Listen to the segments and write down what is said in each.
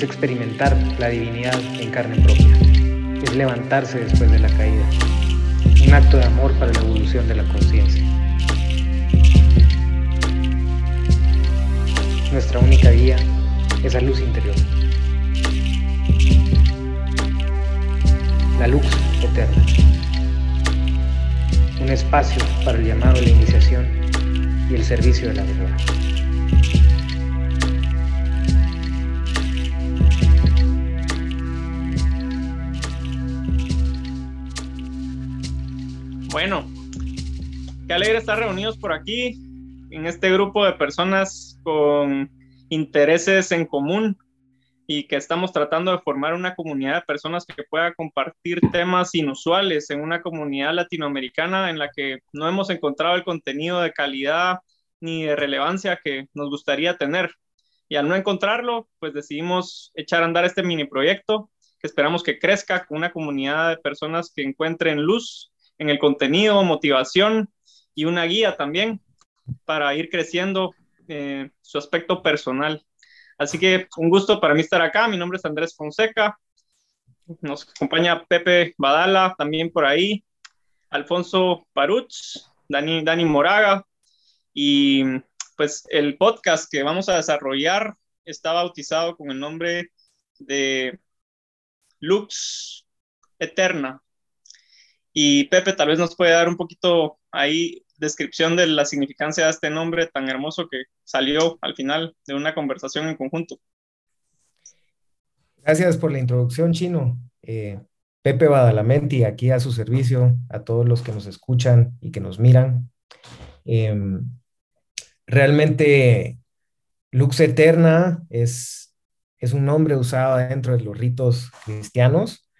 es experimentar la divinidad en carne propia, es levantarse después de la caída, un acto de amor para la evolución de la conciencia. Nuestra única guía es la luz interior. La luz eterna. Un espacio para el llamado a la iniciación y el servicio de la verdad. Bueno, qué alegre estar reunidos por aquí en este grupo de personas con intereses en común y que estamos tratando de formar una comunidad de personas que pueda compartir temas inusuales en una comunidad latinoamericana en la que no hemos encontrado el contenido de calidad ni de relevancia que nos gustaría tener. Y al no encontrarlo, pues decidimos echar a andar este mini proyecto que esperamos que crezca con una comunidad de personas que encuentren luz en el contenido, motivación y una guía también para ir creciendo eh, su aspecto personal. Así que un gusto para mí estar acá. Mi nombre es Andrés Fonseca. Nos acompaña Pepe Badala también por ahí, Alfonso Paruch, Dani, Dani Moraga. Y pues el podcast que vamos a desarrollar está bautizado con el nombre de Lux Eterna, y Pepe tal vez nos puede dar un poquito ahí descripción de la significancia de este nombre tan hermoso que salió al final de una conversación en conjunto. Gracias por la introducción, Chino. Eh, Pepe Badalamenti, aquí a su servicio, a todos los que nos escuchan y que nos miran. Em, realmente, Lux Eterna es, es un nombre usado dentro de los ritos cristianos,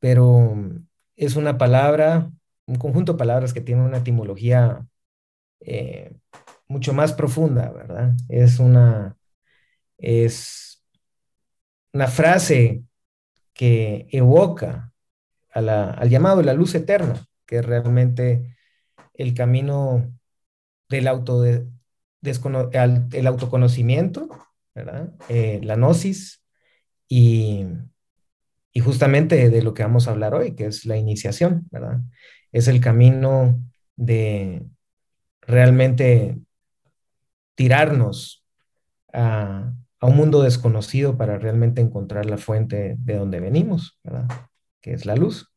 pero es una palabra, un conjunto de palabras que tiene una etimología eh, mucho más profunda, ¿verdad? Es una, es una frase que evoca al llamado de la luz eterna, que es realmente el camino del auto el autoconocimiento, ¿verdad? Eh, la gnosis y y justamente de lo que vamos a hablar hoy, que es la iniciación, ¿verdad? Es el camino de realmente tirarnos a, un mundo desconocido para realmente encontrar la fuente de donde venimos, ¿verdad? Que es la luz.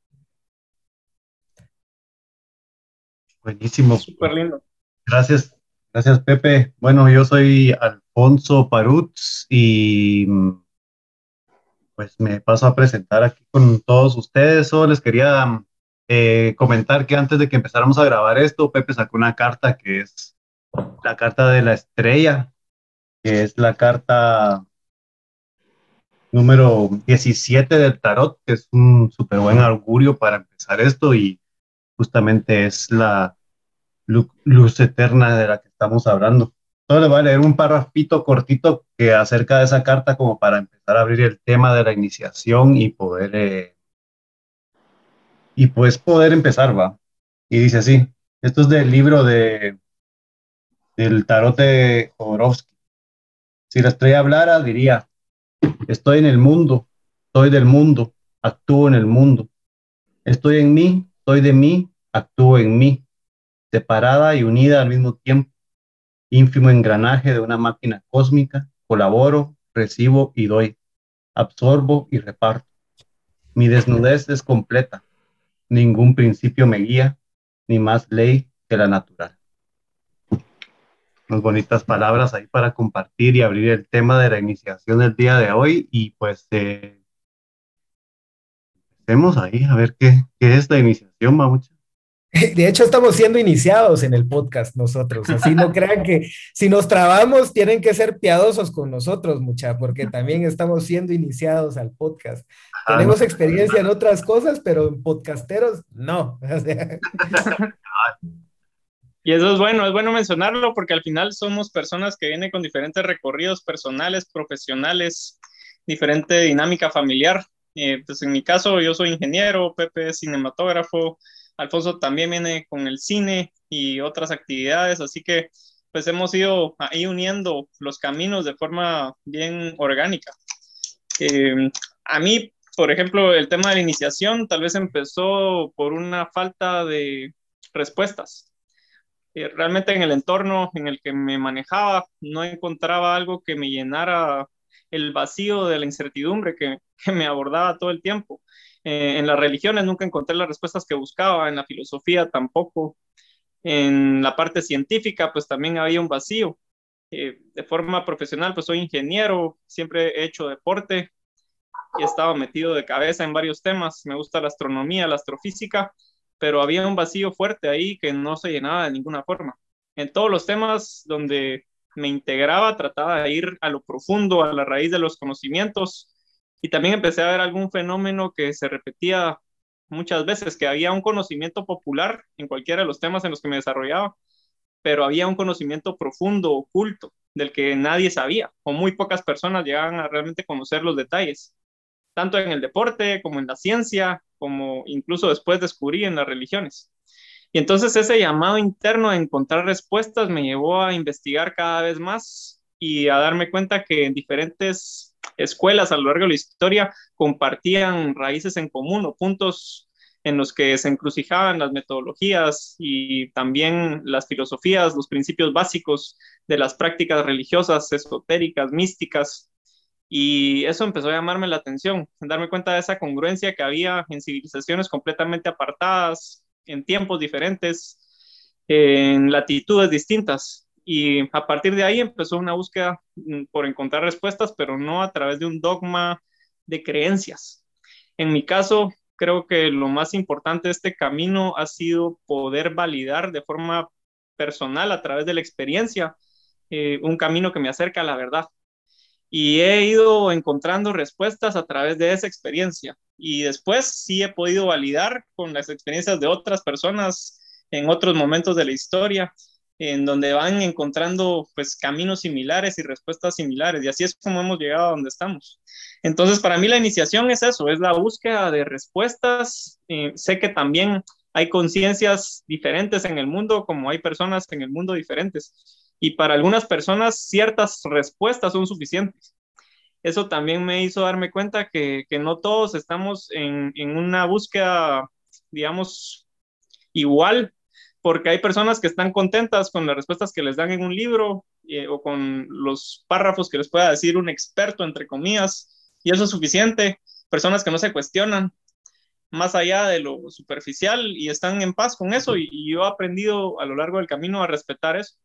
Buenísimo. Súper lindo. Gracias, gracias Pepe. Bueno, yo soy Alfonso Parutz y pues me paso a presentar aquí con todos ustedes. Solo les quería eh, comentar que antes de que empezáramos a grabar esto, Pepe sacó una carta que es la carta de la estrella, que es la carta número 17 del tarot, que es un súper buen augurio para empezar esto y justamente es la luz eterna de la que estamos hablando. Solo le voy a leer un párrafito cortito que acerca de esa carta como para empezar a abrir el tema de la iniciación y poder eh, y pues poder empezar, va. Y dice así, esto es del libro de del tarot de Jodorowsky. Si la estrella hablara, diría, estoy en el mundo, soy del mundo, actúo en el mundo. Estoy en mí, soy de mí, actúo en mí, separada y unida al mismo tiempo ínfimo engranaje de una máquina cósmica, colaboro, recibo y doy, absorbo y reparto. Mi desnudez es completa, ningún principio me guía, ni más ley que la natural. Unas bonitas palabras ahí para compartir y abrir el tema de la iniciación del día de hoy y pues eh, empecemos ahí a ver qué, qué es la iniciación, Mamucha. De hecho, estamos siendo iniciados en el podcast nosotros, así no crean que si nos trabamos tienen que ser piadosos con nosotros, mucha, porque también estamos siendo iniciados al podcast. Tenemos experiencia en otras cosas, pero en podcasteros no. y eso es bueno, es bueno mencionarlo porque al final somos personas que vienen con diferentes recorridos personales, profesionales, diferente dinámica familiar. Eh, pues en mi caso, yo soy ingeniero, Pepe es cinematógrafo, Alfonso también viene con el cine y otras actividades, así que pues hemos ido ahí uniendo los caminos de forma bien orgánica. Eh, a mí, por ejemplo, el tema de la iniciación tal vez empezó por una falta de respuestas. Eh, realmente en el entorno en el que me manejaba no encontraba algo que me llenara el vacío de la incertidumbre que me abordaba todo el tiempo. Eh, en las religiones nunca encontré las respuestas que buscaba, en la filosofía tampoco. En la parte científica, pues también había un vacío. Eh, de forma profesional, pues soy ingeniero, siempre he hecho deporte y he estado metido de cabeza en varios temas. Me gusta la astronomía, la astrofísica, pero había un vacío fuerte ahí que no se llenaba de ninguna forma. En todos los temas donde me integraba, trataba de ir a lo profundo, a la raíz de los conocimientos, y también empecé a ver algún fenómeno que se repetía muchas veces, que había un conocimiento popular en cualquiera de los temas en los que me desarrollaba, pero había un conocimiento profundo, oculto, del que nadie sabía, o muy pocas personas llegaban a realmente conocer los detalles, tanto en el deporte como en la ciencia, como incluso después descubrí en las religiones. Y entonces ese llamado interno a encontrar respuestas me llevó a investigar cada vez más y a darme cuenta que en diferentes escuelas a lo largo de la historia compartían raíces en común o puntos en los que se encrucijaban las metodologías y también las filosofías, los principios básicos de las prácticas religiosas, esotéricas, místicas. Y eso empezó a llamarme la atención, darme cuenta de esa congruencia que había en civilizaciones completamente apartadas, en tiempos diferentes, en latitudes distintas. Y a partir de ahí empezó una búsqueda mm, por encontrar respuestas, pero no a través de un dogma de creencias. En mi caso, creo que lo más importante de este camino ha sido poder validar de forma personal, a través de la experiencia, eh, un camino que me acerca a la verdad. Y he ido encontrando respuestas a través de esa experiencia. Y después sí he podido validar con las experiencias de otras personas en otros momentos de la historia en donde van encontrando pues caminos similares y respuestas similares y así es como hemos llegado a donde estamos. Entonces, para mí la iniciación es eso, es la búsqueda de respuestas. Eh, sé que también hay conciencias diferentes en el mundo, como hay personas en el mundo diferentes. Y para algunas personas ciertas respuestas son suficientes. Eso también me hizo darme cuenta que, que no todos estamos en, en una búsqueda, digamos, igual porque hay personas que están contentas con las respuestas que les dan en un libro eh, o con los párrafos que les pueda decir un experto, entre comillas, y eso es suficiente. Personas que no se cuestionan más allá de lo superficial y están en paz con eso y, yo he aprendido a lo largo del camino a respetar eso,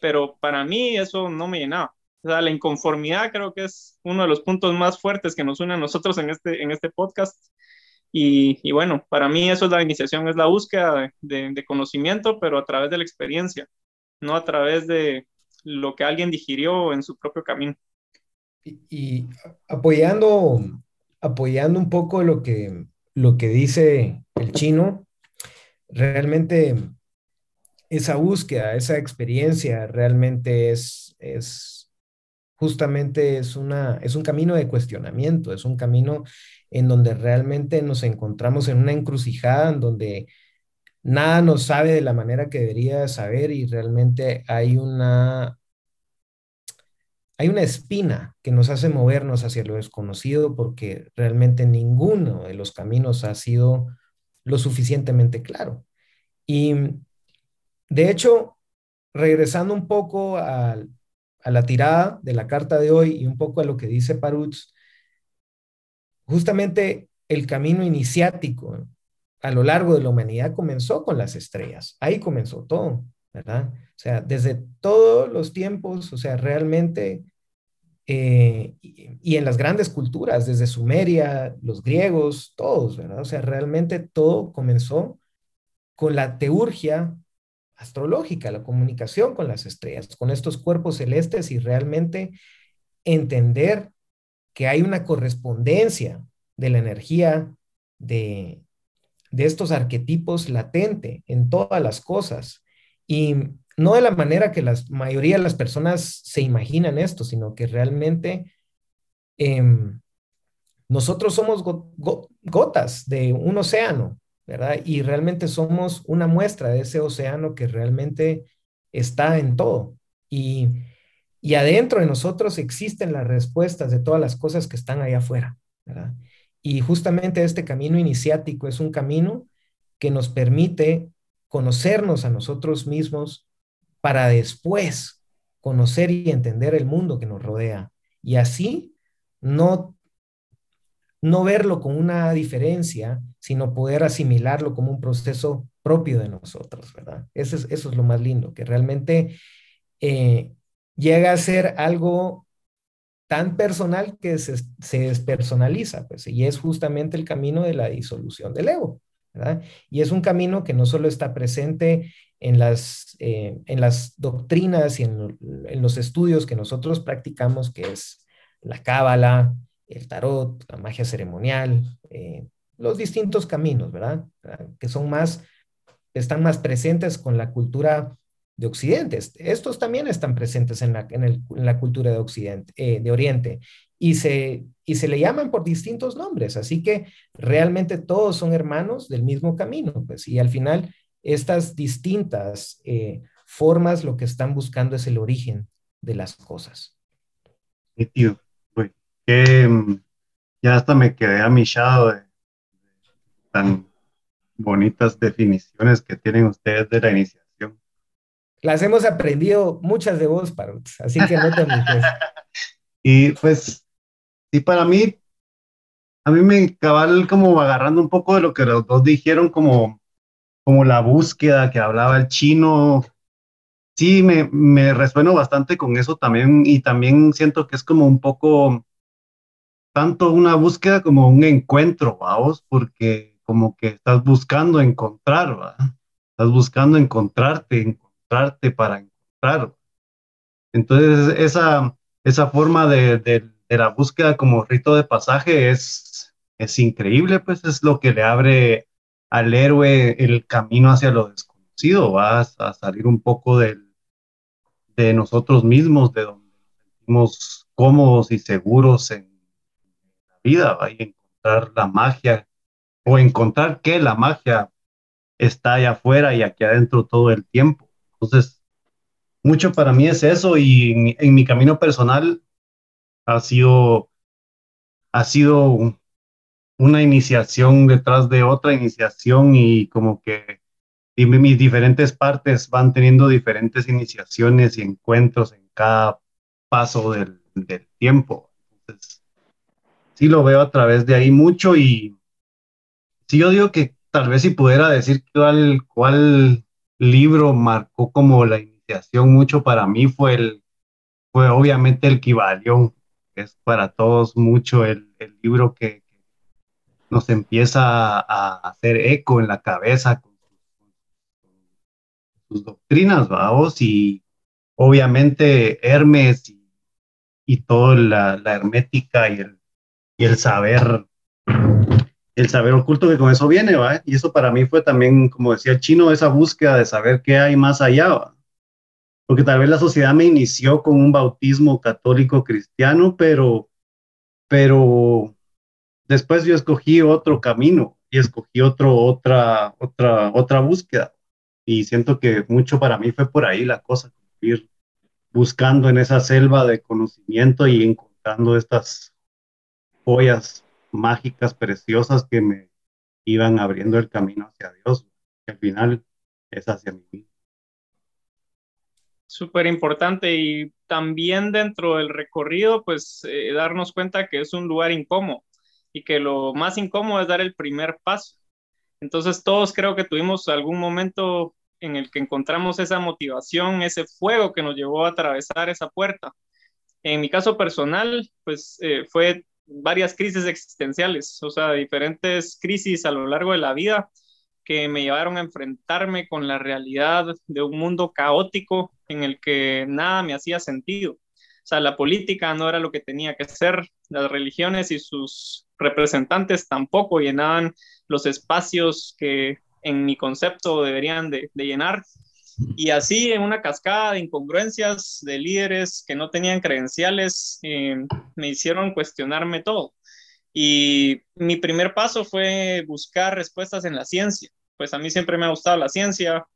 pero para mí eso no me llenaba. O sea, la inconformidad creo que es uno de los puntos más fuertes que nos une a nosotros en este, en este podcast y, bueno, para mí eso es la iniciación, es la búsqueda de, conocimiento, pero a través de la experiencia, no a través de lo que alguien digirió en su propio camino. Y, apoyando, apoyando un poco lo que, lo que dice el chino, realmente esa búsqueda, esa experiencia realmente es, es justamente es, una, es un camino de cuestionamiento, es un camino en donde realmente nos encontramos en una encrucijada, en donde nada nos sabe de la manera que debería saber y realmente hay una, hay una espina que nos hace movernos hacia lo desconocido porque realmente ninguno de los caminos ha sido lo suficientemente claro. Y de hecho, regresando un poco a, a la tirada de la carta de hoy y un poco a lo que dice Parutz, justamente el camino iniciático a lo largo de la humanidad comenzó con las estrellas. Ahí comenzó todo, ¿verdad? O sea, desde todos los tiempos, o sea, realmente, eh, y, en las grandes culturas, desde Sumeria, los griegos, todos, ¿verdad? O sea, realmente todo comenzó con la teurgia astrológica, la comunicación con las estrellas, con estos cuerpos celestes y realmente entender que hay una correspondencia de la energía de, estos arquetipos latente en todas las cosas. Y no de la manera que la mayoría de las personas se imaginan esto, sino que realmente em, nosotros somos gotas de un océano, ¿verdad? Y realmente somos una muestra de ese océano que realmente está en todo. Y Y adentro de nosotros existen las respuestas de todas las cosas que están allá afuera. Y justamente este camino iniciático es un camino que nos permite conocernos a nosotros mismos para después conocer y entender el mundo que nos rodea. Y así no, no verlo con una diferencia, sino poder asimilarlo como un proceso propio de nosotros, ¿verdad? Eso es, eso es lo más lindo, que realmente eh, llega a ser algo tan personal que se, despersonaliza, pues, y es justamente el camino de la disolución del ego, ¿verdad? Y es un camino que no solo está presente en las, eh, en las doctrinas y en, los estudios que nosotros practicamos, que es la cábala, el tarot, la magia ceremonial, eh, los distintos caminos, ¿verdad? Que son más, están más presentes con la cultura de Occidente. Estos también están presentes en la, en la cultura de Occidente, eh, de Oriente, y se, y se le llaman por distintos nombres. Así que realmente todos son hermanos del mismo camino, pues, y al final estas distintas eh, formas lo que están buscando es el origen de las cosas. Sí, tío, que mm, ya hasta me quedé amillado de tan bonitas definiciones que tienen ustedes de la iniciativa las hemos aprendido muchas de vos, Parot, así que no te y pues, y para mí, a mí me cabal como agarrando un poco de lo que los dos dijeron, como, como la búsqueda que hablaba el chino. Sí, me, me resueno bastante con eso también y también siento que es como un poco tanto una búsqueda como un encuentro, vamos, porque como que estás buscando encontrar, ¿va? estás buscando encontrarte, para encontrar. Entonces, esa, esa forma de, de, la búsqueda como rito de pasaje es, es increíble, pues es lo que le abre al héroe el camino hacia lo desconocido, vas a salir un poco del, de nosotros mismos, de donde nos sentimos cómodos y seguros en vida, ¿va? y encontrar la magia, o encontrar que la magia está allá afuera y aquí adentro todo el tiempo. Entonces, mucho para mí es eso y en, mi camino personal ha sido, ha sido una iniciación detrás de otra iniciación y como que mis diferentes partes van teniendo diferentes iniciaciones y encuentros en cada paso del, tiempo. Entonces, sí lo veo a través de ahí mucho y sí yo digo que tal vez si pudiera decir cuál, cuál libro marcó como la iniciación mucho para mí fue el, fue obviamente el que es para todos mucho el, el libro que, nos empieza a, hacer eco en la cabeza con sus, doctrinas, vamos, y obviamente Hermes y, y toda la, la, hermética y el, y el saber el saber oculto que con eso viene, ¿va? Y eso para mí fue también, como decía el chino, esa búsqueda de saber qué hay más allá, ¿va? Porque tal vez la sociedad me inició con un bautismo católico cristiano, pero, pero después yo escogí otro camino y escogí otro, otra, otra, otra búsqueda. Y siento que mucho para mí fue por ahí la cosa, ir buscando en esa selva de conocimiento y encontrando estas joyas mágicas, preciosas que me iban abriendo el camino hacia Dios, que al final es hacia mí. Súper importante y también dentro del recorrido, pues eh, darnos cuenta que es un lugar incómodo y que lo más incómodo es dar el primer paso. Entonces todos creo que tuvimos algún momento en el que encontramos esa motivación, ese fuego que nos llevó a atravesar esa puerta. En mi caso personal, pues eh, fue varias crisis existenciales, o sea, diferentes crisis a lo largo de la vida que me llevaron a enfrentarme con la realidad de un mundo caótico en el que nada me hacía sentido. O sea, la política no era lo que tenía que ser, las religiones y sus representantes tampoco llenaban los espacios que en mi concepto deberían de, de llenar. Y así en una cascada de incongruencias de líderes que no tenían credenciales, eh, me hicieron cuestionarme todo. Y mi primer paso fue buscar respuestas en la ciencia. Pues a mí siempre me ha gustado la ciencia.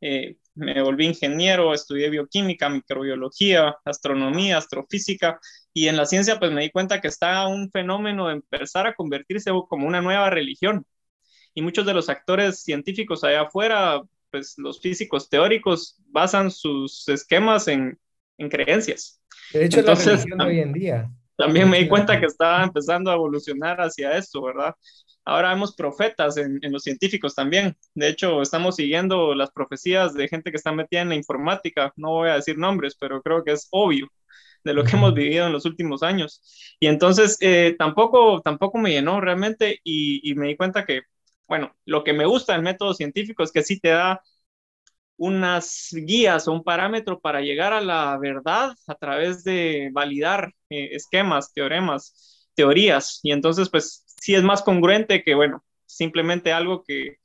Eh, me volví ingeniero, estudié bioquímica, microbiología, astronomía, astrofísica, y en la ciencia pues me di cuenta que está un fenómeno de empezar a convertirse como una nueva religión. Y muchos de los actores científicos allá afuera, pues los físicos teóricos basan sus esquemas en, en creencias. De hecho, Entonces, la religión hoy en día. También me di cuenta que estaba empezando a evolucionar hacia esto, ¿verdad? Ahora vemos profetas en, los científicos también. De hecho, estamos siguiendo las profecías de gente que está metida en la informática. No voy a decir nombres, pero creo que es obvio de lo que hemos vivido en los últimos años. Y entonces eh, tampoco, tampoco me llenó realmente y, me di cuenta que, bueno, lo que me gusta del método científico es que sí te da unas guías o un parámetro para llegar a la verdad a través de validar eh, esquemas, teoremas, teorías. Y entonces, pues sí es más congruente que, bueno, simplemente algo que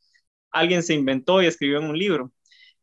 alguien se inventó y escribió en un libro.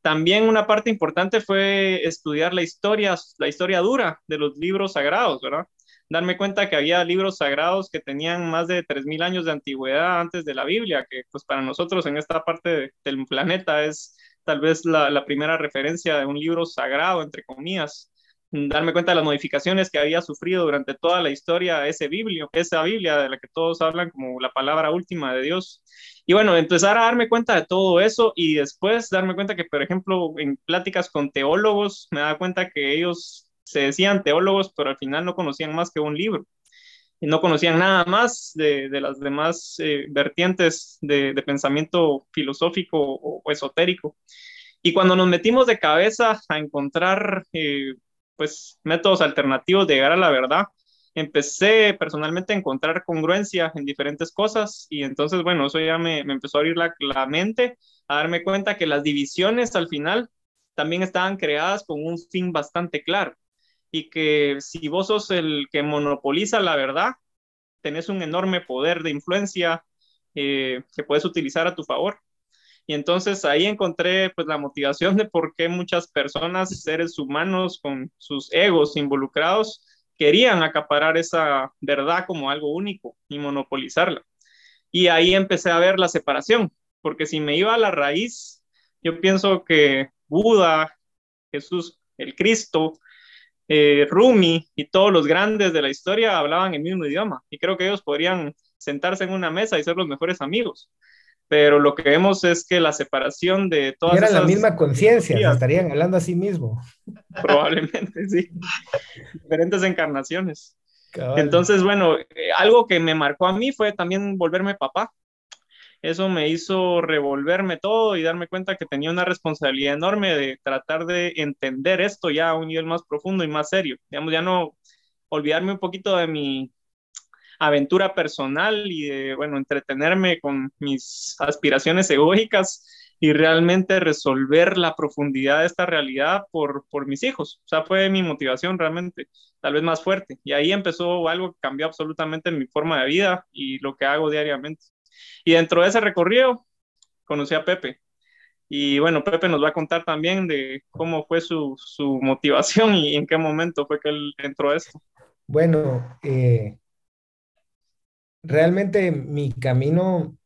También una parte importante fue estudiar la historia, la historia dura de los libros sagrados, ¿verdad? Darme cuenta que había libros sagrados que tenían más de 3.000 años de antigüedad antes de la Biblia, que pues para nosotros en esta parte del planeta es tal vez la, la primera referencia de un libro sagrado, entre comillas darme cuenta de las modificaciones que había sufrido durante toda la historia ese biblio, esa Biblia de la que todos hablan como la palabra última de Dios. Y bueno, empezar a darme cuenta de todo eso y después darme cuenta que, por ejemplo, en pláticas con teólogos, me da cuenta que ellos se decían teólogos, pero al final no conocían más que un libro. Y no conocían nada más de, de las demás eh, vertientes de, pensamiento filosófico o, esotérico. Y cuando nos metimos de cabeza a encontrar eh, pues métodos alternativos de llegar a la verdad, empecé personalmente a encontrar congruencia en diferentes cosas y entonces, bueno, eso ya me, empezó a abrir la, la, mente, a darme cuenta que las divisiones al final también estaban creadas con un fin bastante claro y que si vos sos el que monopoliza la verdad, tenés un enorme poder de influencia eh, que puedes utilizar a tu favor. Y entonces ahí encontré pues la motivación de por qué muchas personas, seres humanos con sus egos involucrados, querían acaparar esa verdad como algo único y monopolizarla. Y ahí empecé a ver la separación, porque si me iba a la raíz, yo pienso que Buda, Jesús, el Cristo, eh, Rumi y todos los grandes de la historia hablaban el mismo idioma y creo que ellos podrían sentarse en una mesa y ser los mejores amigos pero lo que vemos es que la separación de todas Era la misma conciencia, estarían hablando a sí mismo. Probablemente, sí. Diferentes encarnaciones. Entonces, bueno, eh, algo que me marcó a mí fue también volverme papá. Eso me hizo revolverme todo y darme cuenta que tenía una responsabilidad enorme de tratar de entender esto ya a un nivel más profundo y más serio. Digamos, ya no olvidarme un poquito de mi aventura personal y de, bueno, entretenerme con mis aspiraciones egoicas y realmente resolver la profundidad de esta realidad por, por mis hijos. O sea, fue mi motivación realmente, tal vez más fuerte. Y ahí empezó algo que cambió absolutamente mi forma de vida y lo que hago diariamente. Y dentro de ese recorrido, conocí a Pepe. Y bueno, Pepe nos va a contar también de cómo fue su, su motivación y en qué momento fue que él entró a esto. Bueno, eh, realmente mi camino,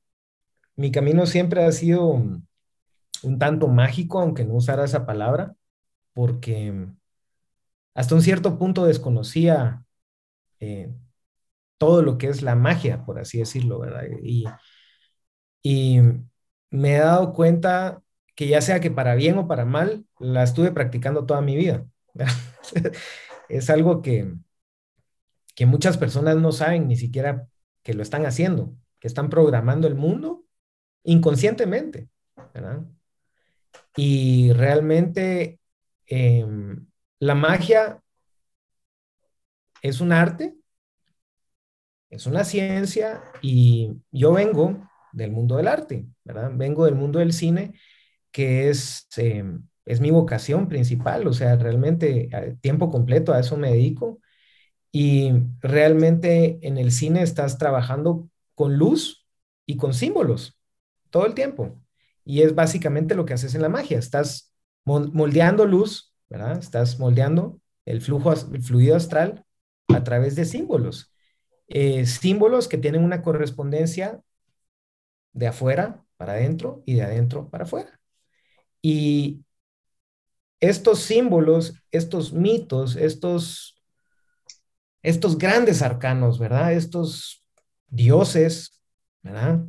mi camino siempre ha sido un tanto mágico, aunque no usara esa palabra, porque hasta un cierto punto desconocía eh, todo lo que es la magia, por así decirlo, ¿verdad? Y, y me he dado cuenta que ya sea que para bien o para mal, la estuve practicando toda mi vida. es algo que, que muchas personas no saben ni siquiera que lo están haciendo, que están programando el mundo inconscientemente, ¿verdad? Y realmente em, la magia es un arte, es una ciencia y yo vengo del mundo del arte, ¿verdad? Vengo del mundo del cine, que es, em, es mi vocación principal, o sea, realmente a tiempo completo a eso me dedico y realmente en el cine estás trabajando con luz y con símbolos todo el tiempo. Y es básicamente lo que haces en la magia. Estás moldeando luz, ¿verdad? Estás moldeando el flujo, el fluido astral a través de símbolos. Eh, símbolos que tienen una correspondencia de afuera para adentro y de adentro para afuera. Y estos símbolos, estos mitos, estos, estos grandes arcanos, ¿verdad? Estos dioses, ¿verdad?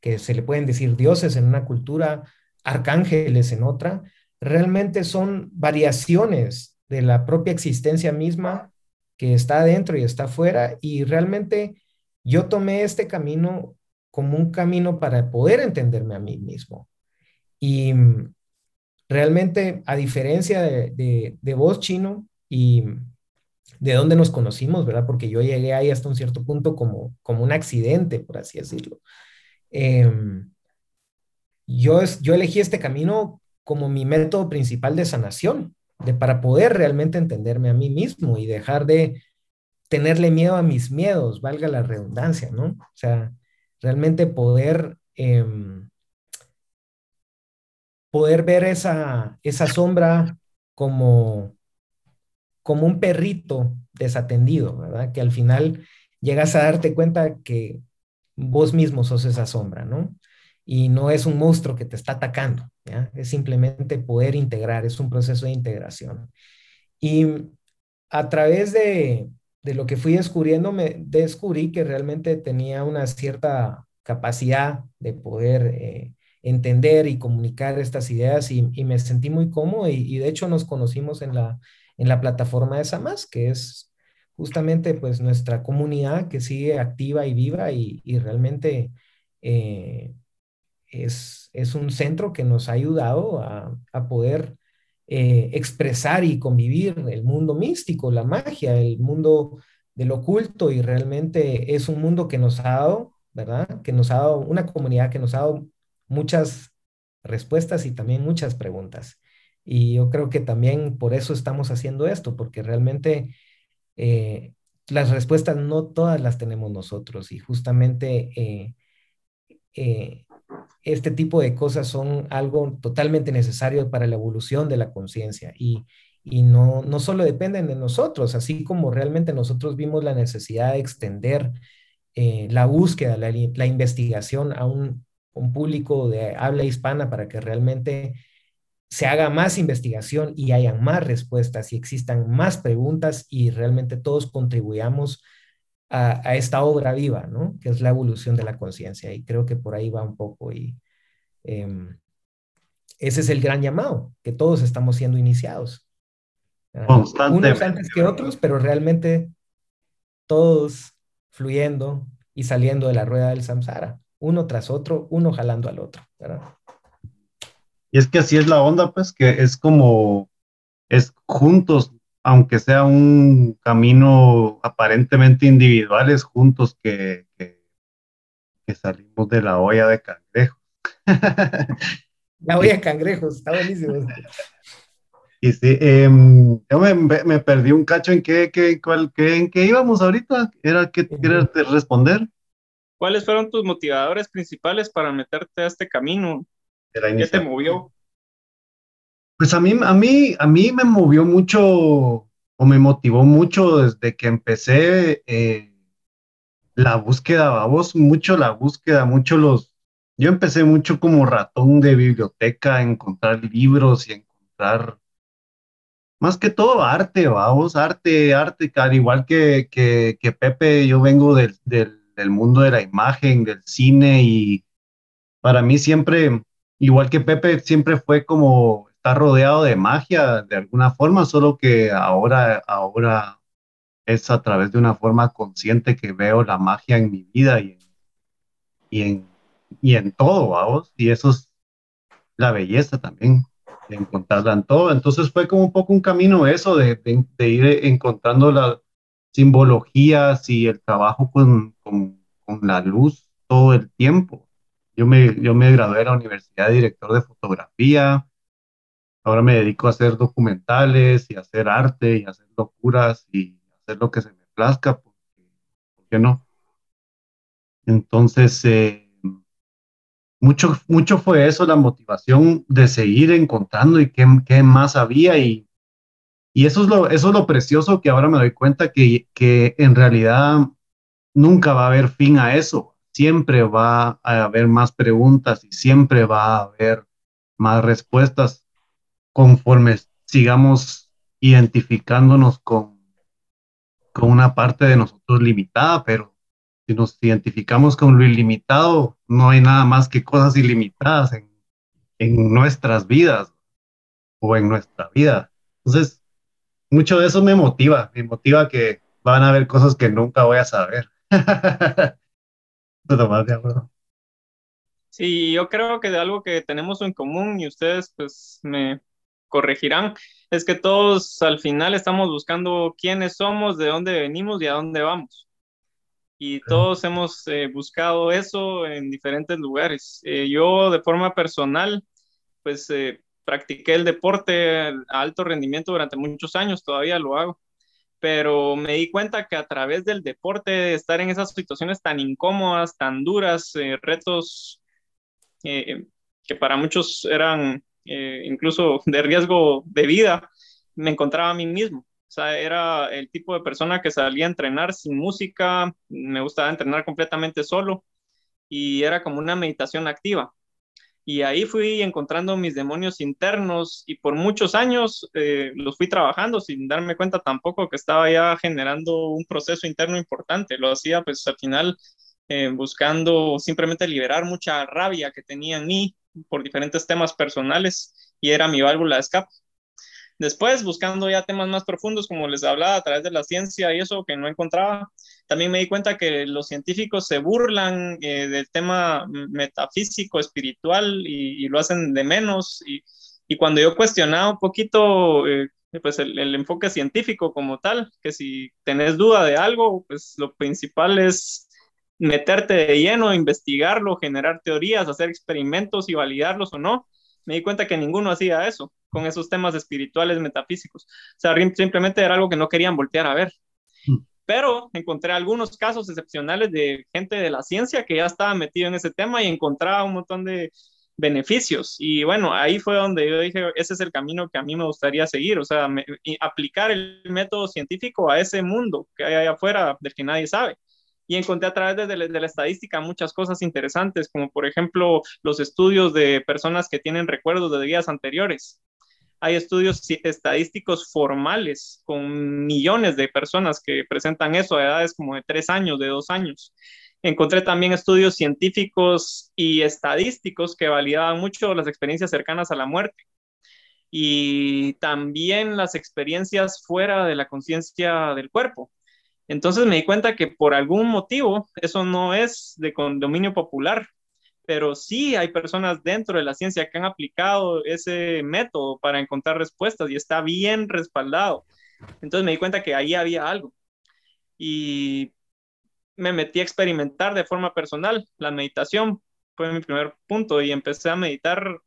Que se le pueden decir dioses en una cultura, arcángeles en otra, realmente son variaciones de la propia existencia misma que está dentro y está afuera y realmente yo tomé este camino como un camino para poder entenderme a mí mismo. Y realmente, a diferencia de, de, vos, Chino, y de dónde nos conocimos, ¿verdad? Porque yo llegué ahí hasta un cierto punto como, como un accidente, por así decirlo. Em, yo, yo elegí este camino como mi método principal de sanación, de para poder realmente entenderme a mí mismo y dejar de tenerle miedo a mis miedos, valga la redundancia, ¿no? O sea, realmente poder, em, poder ver esa, esa sombra como, como un perrito desatendido, ¿verdad? Que al final llegas a darte cuenta que vos mismo sos esa sombra, ¿no? Y no es un monstruo que te está atacando, ¿ya? Es simplemente poder integrar, es un proceso de integración. Y a través de, de lo que fui descubriendo, me descubrí que realmente tenía una cierta capacidad de poder eh, entender y comunicar estas ideas y, me sentí muy cómodo y, de hecho nos conocimos en la, en la plataforma de Samas, que es justamente pues nuestra comunidad que sigue activa y viva y, realmente eh, es, es, un centro que nos ha ayudado a, a poder eh, expresar y convivir el mundo místico, la magia, el mundo del oculto y realmente es un mundo que nos ha dado, ¿verdad? Que nos ha dado una comunidad que nos ha dado muchas respuestas y también muchas preguntas. Y yo creo que también por eso estamos haciendo esto, porque realmente eh, las respuestas no todas las tenemos nosotros y justamente eh, este tipo de cosas son algo totalmente necesario para la evolución de la conciencia y, no, no solo dependen de nosotros, así como realmente nosotros vimos la necesidad de extender eh, la búsqueda, la, investigación a un, un, público de habla hispana para que realmente se haga más investigación y hayan más respuestas y existan más preguntas y realmente todos contribuyamos a, esta obra viva, ¿no? Que es la evolución de la conciencia. Y creo que por ahí va un poco. Y em, ese es el gran llamado, que todos estamos siendo iniciados. Constantemente. Unos antes que otros, pero realmente todos fluyendo y saliendo de la rueda del samsara, uno tras otro, uno jalando al otro, ¿verdad? Y es que así es la onda, pues, que es como, es juntos, aunque sea un camino aparentemente individuales juntos que, que, salimos de la olla de cangrejos. La olla de cangrejos, está buenísimo. Y sí, em, yo me, perdí un cacho en qué, qué, cuál, qué, en qué íbamos ahorita. Era que quieres responder. ¿Cuáles fueron tus motivadores principales para meterte a este camino? ¿Qué te movió? Pues a mí, a mí, a mí me movió mucho o me motivó mucho desde que empecé eh, la búsqueda, vamos, mucho la búsqueda, mucho los... Yo empecé mucho como ratón de biblioteca, encontrar libros y encontrar más que todo arte, vamos, arte, arte, al igual que, que, que Pepe, yo vengo del, del, del, mundo de la imagen, del cine y para mí siempre, igual que Pepe, siempre fue como está rodeado de magia de alguna forma, solo que ahora, ahora es a través de una forma consciente que veo la magia en mi vida y en, y en, y en todo, vamos, y eso es la belleza también, de encontrarla en todo. Entonces fue como un poco un camino eso, de, de, ir encontrando las simbologías y el trabajo con, con, con, la luz todo el tiempo. Yo me, yo me gradué de la universidad de director de fotografía, Ahora me dedico a hacer documentales y a hacer arte y hacer locuras y hacer lo que se me plazca, porque, ¿por qué no? Entonces, eh, mucho, mucho fue eso, la motivación de seguir encontrando y qué, qué más había y, y eso, es lo, eso es lo precioso que ahora me doy cuenta que, que en realidad nunca va a haber fin a eso. Siempre va a haber más preguntas y siempre va a haber más respuestas conforme sigamos identificándonos con, con una parte de nosotros limitada, pero si nos identificamos con lo ilimitado, no hay nada más que cosas ilimitadas en, en nuestras vidas o en nuestra vida. Entonces, mucho de eso me motiva, me motiva que van a haber cosas que nunca voy a saber. Sí, yo creo que de algo que tenemos en común y ustedes pues me corregirán, es que todos al final estamos buscando quiénes somos, de dónde venimos y a dónde vamos. Y todos hemos eh, buscado eso en diferentes lugares. Eh, yo de forma personal, pues eh, practiqué el deporte a alto rendimiento durante muchos años, todavía lo hago pero me di cuenta que a través del deporte, estar en esas situaciones tan incómodas, tan duras, eh, retos eh, que para muchos eran eh, incluso de riesgo de vida, me encontraba a mí mismo. O sea, era el tipo de persona que salía a entrenar sin música, me gustaba entrenar completamente solo y era como una meditación activa. Y ahí fui encontrando mis demonios internos y por muchos años eh, los fui trabajando sin darme cuenta tampoco que estaba ya generando un proceso interno importante. Lo hacía pues al final eh, buscando simplemente liberar mucha rabia que tenía en mí por diferentes temas personales y era mi válvula de escape. Después, buscando ya temas más profundos, como les hablaba, a través de la ciencia y eso que no encontraba, también me di cuenta que los científicos se burlan eh, del tema metafísico, espiritual y, lo hacen de menos. Y, cuando yo cuestionaba un poquito eh, pues el, el, enfoque científico como tal, que si tenés duda de algo, pues lo principal es meterte de lleno, investigarlo, generar teorías, hacer experimentos y validarlos o no. Me di cuenta que ninguno hacía eso con esos temas espirituales, metafísicos. O sea, simplemente era algo que no querían voltear a ver. Mm. Pero encontré algunos casos excepcionales de gente de la ciencia que ya estaba metido en ese tema y encontraba un montón de beneficios. Y bueno, ahí fue donde yo dije, ese es el camino que a mí me gustaría seguir, o sea, aplicar el método científico a ese mundo que hay allá afuera del que nadie sabe y encontré a través de, la estadística muchas cosas interesantes, como por ejemplo los estudios de personas que tienen recuerdos de días anteriores hay estudios estadísticos formales con millones de personas que presentan eso a edades como de tres años, de dos años. Encontré también estudios científicos y estadísticos que validaban mucho las experiencias cercanas a la muerte y también las experiencias fuera de la conciencia del cuerpo. Entonces me di cuenta que por algún motivo eso no es de dominio popular, pero sí hay personas dentro de la ciencia que han aplicado ese método para encontrar respuestas y está bien respaldado. Entonces me di cuenta que ahí había algo. Y me metí a experimentar de forma personal. La meditación fue mi primer punto y empecé a meditar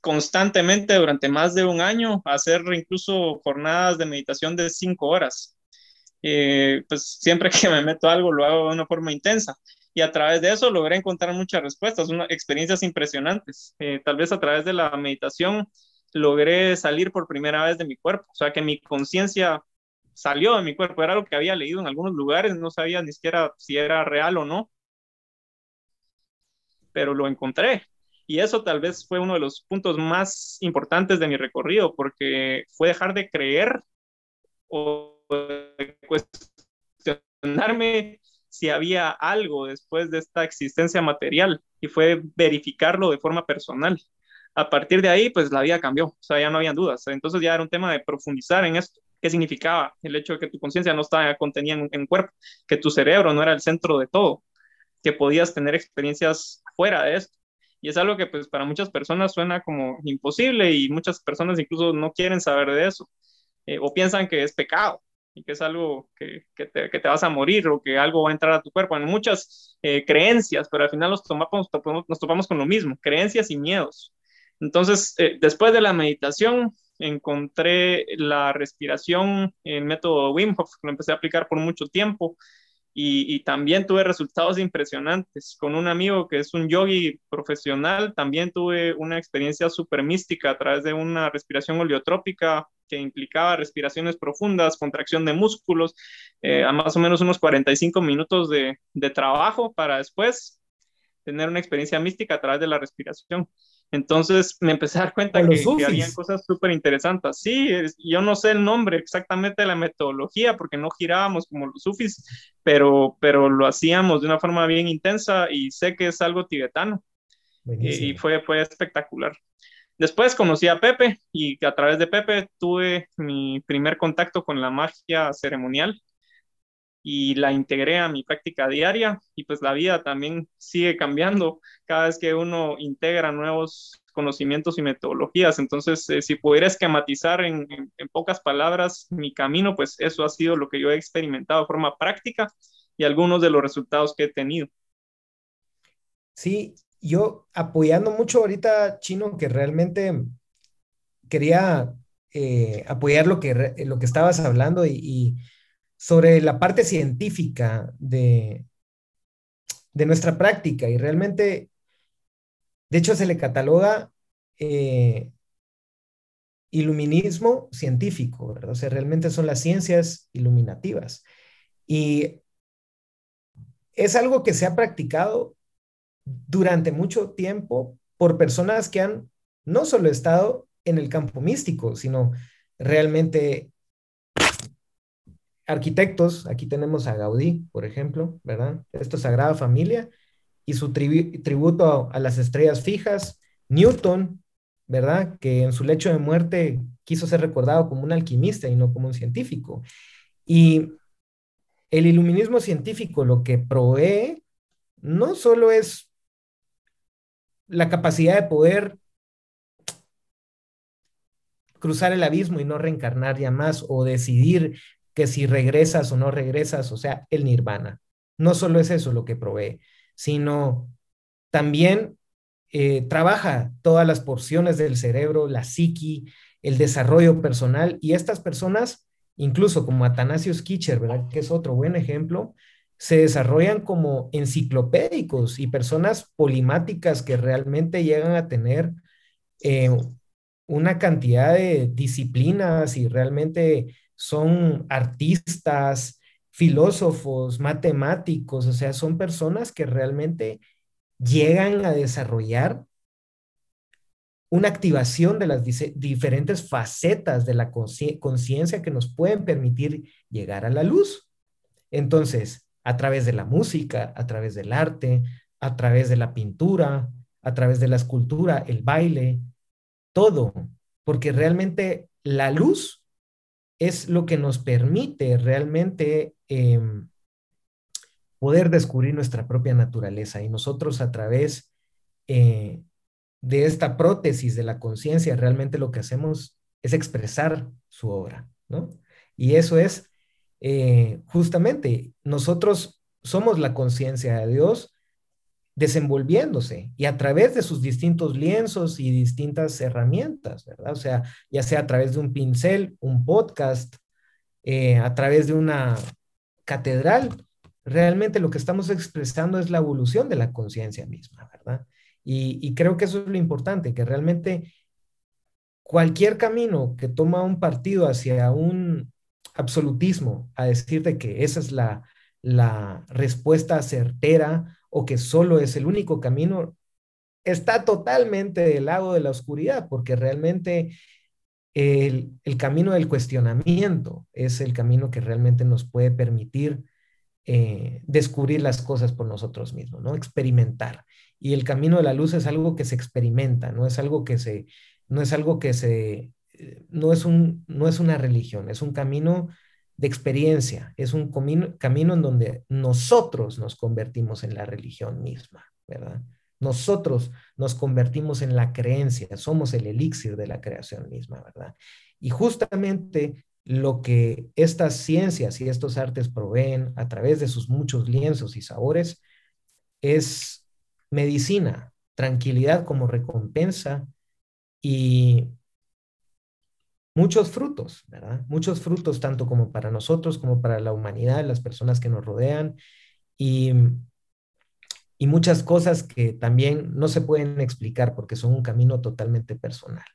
constantemente durante más de un año, a hacer incluso jornadas de meditación de cinco horas. Eh, pues siempre que me meto algo lo hago de una forma intensa y a través de eso logré encontrar muchas respuestas, unas experiencias impresionantes. Eh, tal vez a través de la meditación logré salir por primera vez de mi cuerpo, o sea que mi conciencia salió de mi cuerpo, era algo que había leído en algunos lugares, no sabía ni siquiera si era real o no, pero lo encontré. Y eso tal vez fue uno de los puntos más importantes de mi recorrido, porque fue dejar de creer o cuestionarme si había algo después de esta existencia material y fue verificarlo de forma personal. A partir de ahí, pues la vida cambió, o sea, ya no habían dudas. Entonces ya era un tema de profundizar en esto. ¿Qué significaba el hecho de que tu conciencia no estaba contenida en, en cuerpo, que tu cerebro no era el centro de todo, que podías tener experiencias fuera de esto? Y es algo que pues para muchas personas suena como imposible y muchas personas incluso no quieren saber de eso eh, o piensan que es pecado y que es algo que, que, te, que, te, vas a morir o que algo va a entrar a tu cuerpo. Hay muchas eh, creencias, pero al final nos tomamos, nos topamos con lo mismo, creencias y miedos. Entonces, eh, después de la meditación, encontré la respiración, el método Wim Hof, lo empecé a aplicar por mucho tiempo. Y, y, también tuve resultados impresionantes. Con un amigo que es un yogi profesional, también tuve una experiencia súper mística a través de una respiración oleotrópica que implicaba respiraciones profundas, contracción de músculos, eh, a más o menos unos 45 minutos de, de trabajo para después tener una experiencia mística a través de la respiración. Entonces me empecé a dar cuenta que, que, habían cosas súper interesantes. Sí, yo no sé el nombre exactamente de la metodología porque no girábamos como los sufis, pero, pero lo hacíamos de una forma bien intensa y sé que es algo tibetano. Y, fue, fue espectacular. Después conocí a Pepe y a través de Pepe tuve mi primer contacto con la magia ceremonial y la integré a mi práctica diaria y pues la vida también sigue cambiando cada vez que uno integra nuevos conocimientos y metodologías. Entonces, eh, si pudiera esquematizar en, en, pocas palabras mi camino, pues eso ha sido lo que yo he experimentado de forma práctica y algunos de los resultados que he tenido. Sí, yo apoyando mucho ahorita, Chino, que realmente quería eh, apoyar lo que, lo que estabas hablando y sobre la parte científica de, de nuestra práctica y realmente, de hecho, se le cataloga eh, iluminismo científico. O sea, realmente son las ciencias iluminativas. Y es algo que se ha practicado durante mucho tiempo por personas que han no solo estado en el campo místico, sino realmente arquitectos, aquí tenemos a Gaudí, por ejemplo, ¿verdad? Esto es Sagrada Familia y su tributo a, las estrellas fijas, Newton, ¿verdad? Que en su lecho de muerte quiso ser recordado como un alquimista y no como un científico. Y el iluminismo científico lo que provee no solo es la capacidad de poder cruzar el abismo y no reencarnar ya más o decidir que si regresas o no regresas, o sea, el nirvana. No solo es eso lo que provee, sino también eh, trabaja todas las porciones del cerebro, la psiqui, el desarrollo personal y estas personas, incluso como Atanasius Kitcher, ¿verdad? Que es otro buen ejemplo, se desarrollan como enciclopédicos y personas polimáticas que realmente llegan a tener eh, una cantidad de disciplinas y realmente son artistas, filósofos, matemáticos, o sea, son personas que realmente llegan a desarrollar una activación de las diferentes facetas de la conciencia que nos pueden permitir llegar a la luz. Entonces, a través de la música, a través del arte, a través de la pintura, a través de la escultura, el baile, todo, porque realmente la luz es lo que nos permite realmente em, poder descubrir nuestra propia naturaleza y nosotros a través eh, de esta prótesis de la conciencia realmente lo que hacemos es expresar su obra, ¿no? Y eso es eh, justamente, nosotros somos la conciencia de Dios desenvolviéndose y a través de sus distintos lienzos y distintas herramientas, ¿verdad? O sea, ya sea a través de un pincel, un podcast, eh, a través de una catedral, realmente lo que estamos expresando es la evolución de la conciencia misma, ¿verdad? Y, y, creo que eso es lo importante, que realmente cualquier camino que toma un partido hacia un absolutismo, a decir que esa es la, la respuesta certera o que solo es el único camino, está totalmente del lado de la oscuridad, porque realmente el, camino del cuestionamiento es el camino que realmente nos puede permitir eh, descubrir las cosas por nosotros mismos, ¿no? Experimentar. Y el camino de la luz es algo que se experimenta, no es algo que se, no es algo que se, no es un, no es una religión, es un camino de experiencia, es un camino, en donde nosotros nos convertimos en la religión misma, ¿verdad? Nosotros nos convertimos en la creencia, somos el elixir de la creación misma, ¿verdad? Y justamente lo que estas ciencias y estos artes proveen a través de sus muchos lienzos y sabores es medicina, tranquilidad como recompensa y muchos frutos, ¿verdad? Muchos frutos tanto como para nosotros como para la humanidad, las personas que nos rodean y, y muchas cosas que también no se pueden explicar porque son un camino totalmente personal.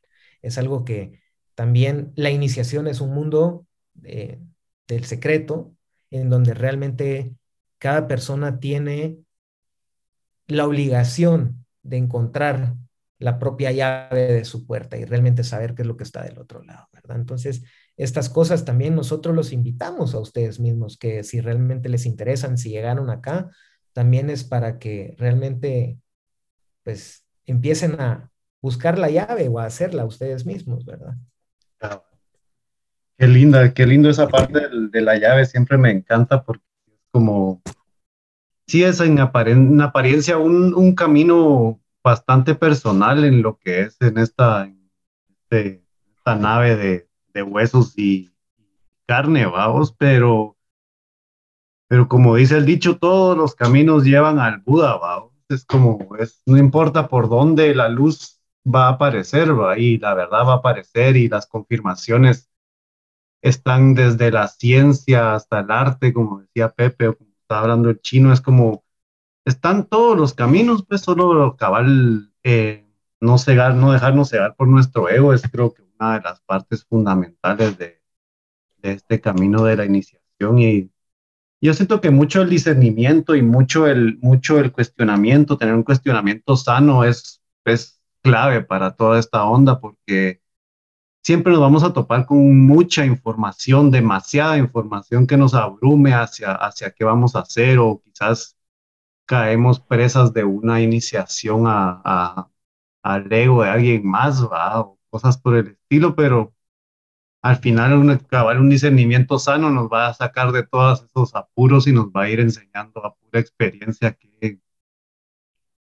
Es algo que también la iniciación es un mundo del secreto en donde realmente cada persona tiene la obligación de encontrar la propia llave de su puerta y realmente saber qué es lo que está del otro lado, ¿verdad? Entonces, estas cosas también nosotros los invitamos a ustedes mismos, que si realmente les interesan, si llegaron acá, también es para que realmente, pues, empiecen a buscar la llave o a hacerla ustedes mismos, ¿verdad? Qué linda, qué lindo esa parte de, la llave, siempre me encanta porque es como, sí es en, apariencia un, camino bastante personal en lo que es en esta, este, esta nave de, huesos y carne, vamos, pero, pero como dice el dicho, todos los caminos llevan al Buda, vamos. Es como, es, no importa por dónde la luz va a aparecer, ¿va? y la verdad va a aparecer y las confirmaciones están desde la ciencia hasta el arte, como decía Pepe, o como estaba hablando el chino, es como, están todos los caminos, pues solo cabal, eh, no cegar, no dejarnos cegar por nuestro ego, es creo que una de las partes fundamentales de, de este camino de la iniciación. Y yo siento que mucho el discernimiento y mucho el, mucho el cuestionamiento, tener un cuestionamiento sano es, es clave para toda esta onda porque siempre nos vamos a topar con mucha información, demasiada información que nos abrume hacia, hacia qué vamos a hacer o quizás caemos presas de una iniciación a, al ego de alguien más, o cosas por el estilo, pero al final un, un discernimiento sano nos va a sacar de todos esos apuros y nos va a ir enseñando a pura experiencia que,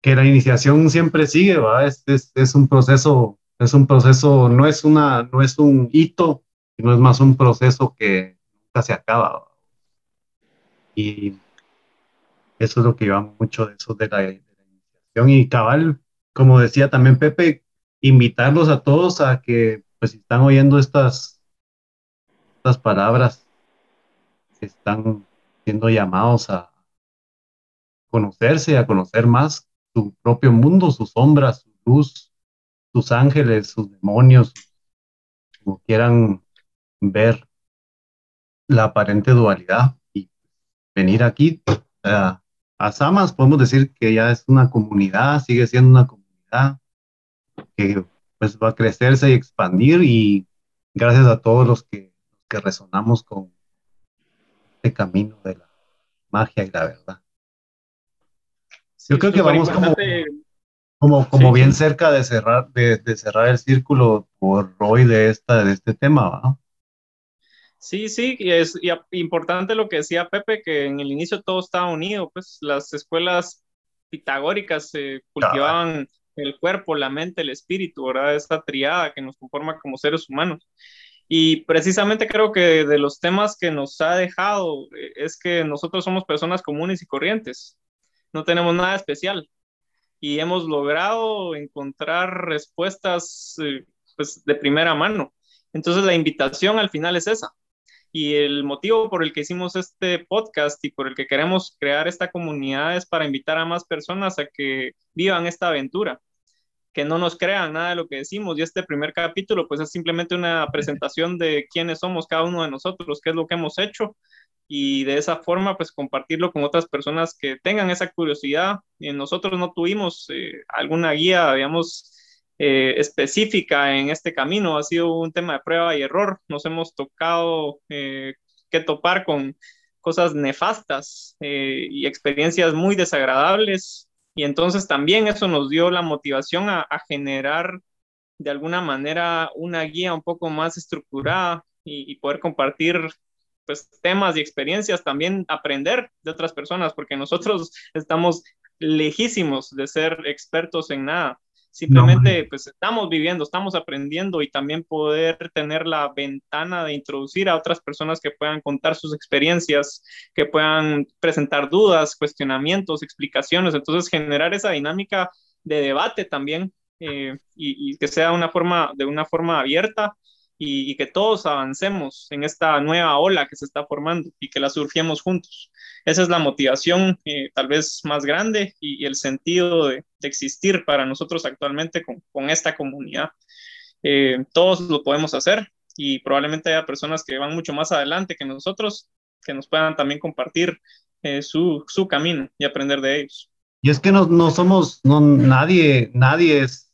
que la iniciación siempre sigue, ¿va? Es, es, es un proceso es un proceso, no es, una, no es un hito, sino es más un proceso que nunca se acaba. Y eso es lo que lleva mucho de eso de la, iniciación. Y cabal, como decía también Pepe, invitarlos a todos a que, pues si están oyendo estas, estas palabras, están siendo llamados a conocerse, a conocer más su propio mundo, sus sombras, su luz, sus ángeles, sus demonios, como quieran ver la aparente dualidad y venir aquí a, a Samas, podemos decir que ya es una comunidad, sigue siendo una comunidad que pues va a crecerse y expandir y gracias a todos los que, que resonamos con este camino de la magia y la verdad. Yo creo que vamos como como, como bien cerca de cerrar, de, cerrar el círculo por hoy de, esta, de este tema, ¿no? Sí, sí, y es importante lo que decía Pepe, que en el inicio todo estaba unido, pues las escuelas pitagóricas se cultivaban el cuerpo, la mente, el espíritu, ¿verdad? Esta triada que nos conforma como seres humanos. Y precisamente creo que de los temas que nos ha dejado eh, es que nosotros somos personas comunes y corrientes, no tenemos nada especial, y hemos logrado encontrar respuestas eh, pues, de primera mano. Entonces la invitación al final es esa. Y el motivo por el que hicimos este podcast y por el que queremos crear esta comunidad es para invitar a más personas a que vivan esta aventura, que no nos crean nada de lo que decimos. Y este primer capítulo pues es simplemente una presentación de quiénes somos cada uno de nosotros, qué es lo que hemos hecho y de esa forma pues compartirlo con otras personas que tengan esa curiosidad. Y nosotros no tuvimos eh, alguna guía, digamos, eh, específica en este camino, ha sido un tema de prueba y error. Nos hemos tocado eh, que topar con cosas nefastas y experiencias muy desagradables. Y entonces también eso nos dio la motivación a, a generar de alguna manera una guía un poco más estructurada y, y poder compartir pues, temas y experiencias, también aprender de otras personas, porque nosotros estamos lejísimos de ser expertos en nada. Simplemente, pues estamos viviendo, estamos aprendiendo y también poder tener la ventana de introducir a otras personas que puedan contar sus experiencias, que puedan presentar dudas, cuestionamientos, explicaciones. Entonces, generar esa dinámica de debate también eh, y, y, que sea una forma, de una forma abierta y, que todos avancemos en esta nueva ola que se está formando y que la surgiemos juntos. Esa es la motivación eh, tal vez más grande y, el sentido de, existir para nosotros actualmente con, con esta comunidad. Eh, todos lo podemos hacer y probablemente haya personas que van mucho más adelante que nosotros que nos puedan también compartir eh, su, su, camino y aprender de ellos. Y es que no, no somos, no, nadie, nadie es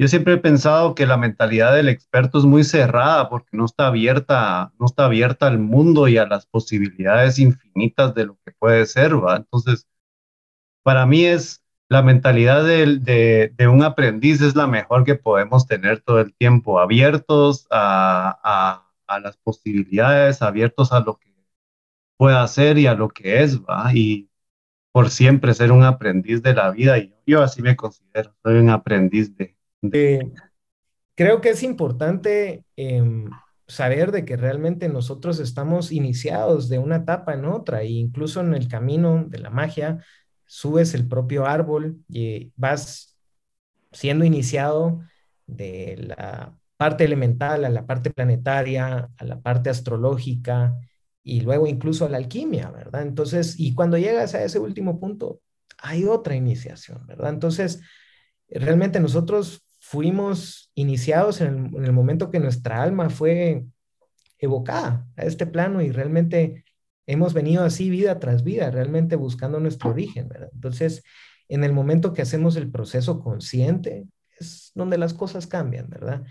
yo siempre he pensado que la mentalidad del experto es muy cerrada porque no está abierta, no está abierta al mundo y a las posibilidades infinitas de lo que puede ser, ¿va? Entonces, para mí es la mentalidad de, de, un aprendiz es la mejor que podemos tener todo el tiempo, abiertos a, a, a las posibilidades, abiertos a lo que pueda ser y a lo que es, ¿va? Y por siempre ser un aprendiz de la vida, y yo así me considero, soy un aprendiz de, eh, creo que es importante em, saber de que realmente nosotros estamos iniciados de una etapa en otra, e incluso en el camino de la magia, subes el propio árbol y vas siendo iniciado de la parte elemental a la parte planetaria, a la parte astrológica y luego incluso a la alquimia, ¿verdad? Entonces, y cuando llegas a ese último punto, hay otra iniciación, ¿verdad? Entonces, realmente nosotros fuimos iniciados en el, momento que nuestra alma fue evocada a este plano y realmente hemos venido así vida tras vida, realmente buscando nuestro origen, ¿verdad? Entonces, en el momento que hacemos el proceso consciente, es donde las cosas cambian, ¿verdad?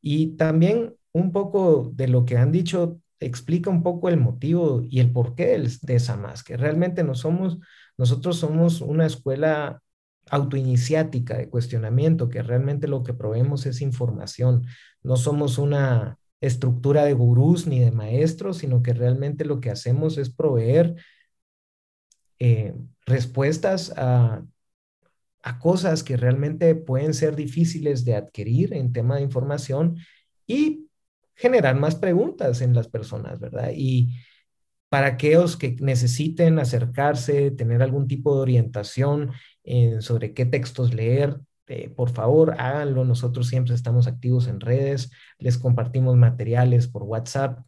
Y también un poco de lo que han dicho explica un poco el motivo y el porqué de esa más, que realmente nosotros somos una escuela autoiniciática de cuestionamiento, que realmente lo que proveemos es información. No somos una estructura de gurús ni de maestros, sino que realmente lo que hacemos es proveer eh, respuestas a, a cosas que realmente pueden ser difíciles de adquirir en tema de información y generar más preguntas en las personas, ¿verdad? Y para aquellos que necesiten acercarse, tener algún tipo de orientación sobre qué textos leer, eh, por favor, háganlo. Nosotros siempre estamos activos en redes, les compartimos materiales por WhatsApp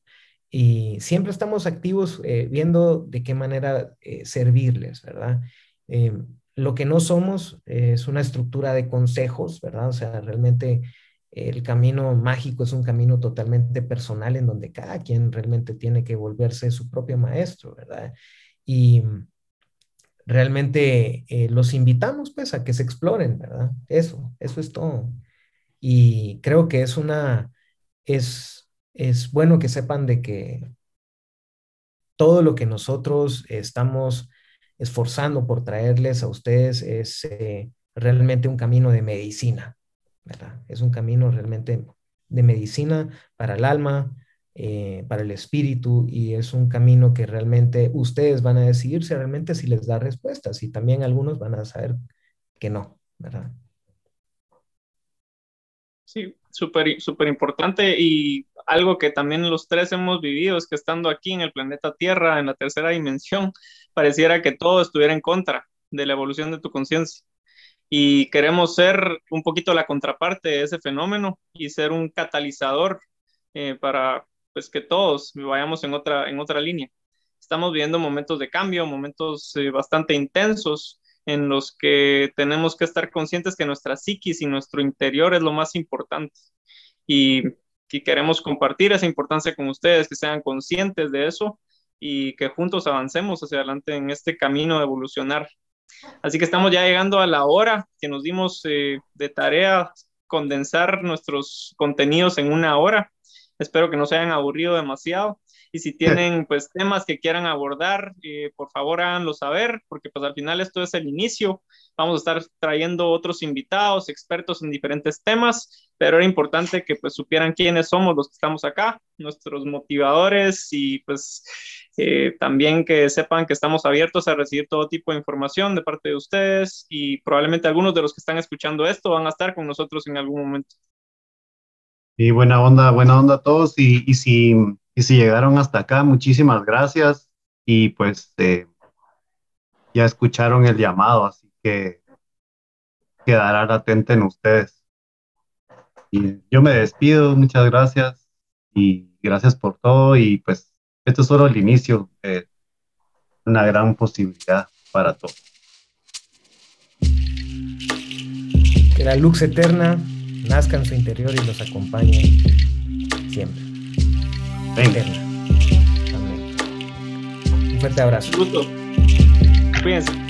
y siempre estamos activos eh, viendo de qué manera eh, servirles, ¿verdad? lo que no somos es una estructura de consejos, ¿verdad? O sea, realmente el camino mágico es un camino totalmente personal en donde cada quien realmente tiene que volverse su propio maestro, ¿verdad? Y realmente eh, los invitamos pues a que se exploren, ¿verdad? Eso, eso es todo. Y creo que es una, es, es bueno que sepan de que todo lo que nosotros estamos esforzando por traerles a ustedes es eh, realmente un camino de medicina, ¿verdad? Es un camino realmente de medicina para el alma, eh, para el espíritu y es un camino que realmente ustedes van a decidir si realmente si les da respuestas y también algunos van a saber que no, ¿verdad? Sí, súper súper importante y algo que también los tres hemos vivido es que estando aquí en el planeta Tierra, en la tercera dimensión, pareciera que todo estuviera en contra de la evolución de tu conciencia. Y queremos ser un poquito la contraparte de ese fenómeno y ser un catalizador eh, para pues que todos vayamos en otra, en otra línea. Estamos viviendo momentos de cambio, momentos eh, bastante intensos en los que tenemos que estar conscientes que nuestra psiquis y nuestro interior es lo más importante. Y que queremos compartir esa importancia con ustedes, que sean conscientes de eso y que juntos avancemos hacia adelante en este camino de evolucionar. Así que estamos ya llegando a la hora que nos dimos eh, de tarea condensar nuestros contenidos en una hora. Espero que no se hayan aburrido demasiado. Y si tienen pues temas que quieran abordar, eh, por favor háganlo saber, porque pues al final esto es el inicio. Vamos a estar trayendo otros invitados, expertos en diferentes temas, pero era importante que pues supieran quiénes somos los que estamos acá, nuestros motivadores y pues eh, también que sepan que estamos abiertos a recibir todo tipo de información de parte de ustedes y probablemente algunos de los que están escuchando esto van a estar con nosotros en algún momento. Y buena onda, buena onda a todos. Y, y, si, y si llegaron hasta acá, muchísimas gracias. Y pues eh, ya escucharon el llamado, así que quedará latente en ustedes. Y yo me despido, muchas gracias y gracias por todo. Y pues esto es solo el inicio de una gran posibilidad para todos. Que la luz eterna nazca en su interior y los acompañe siempre. Venga. Amén. Un fuerte abrazo. Gusto. Cuídense.